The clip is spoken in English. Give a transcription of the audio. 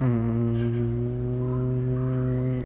mm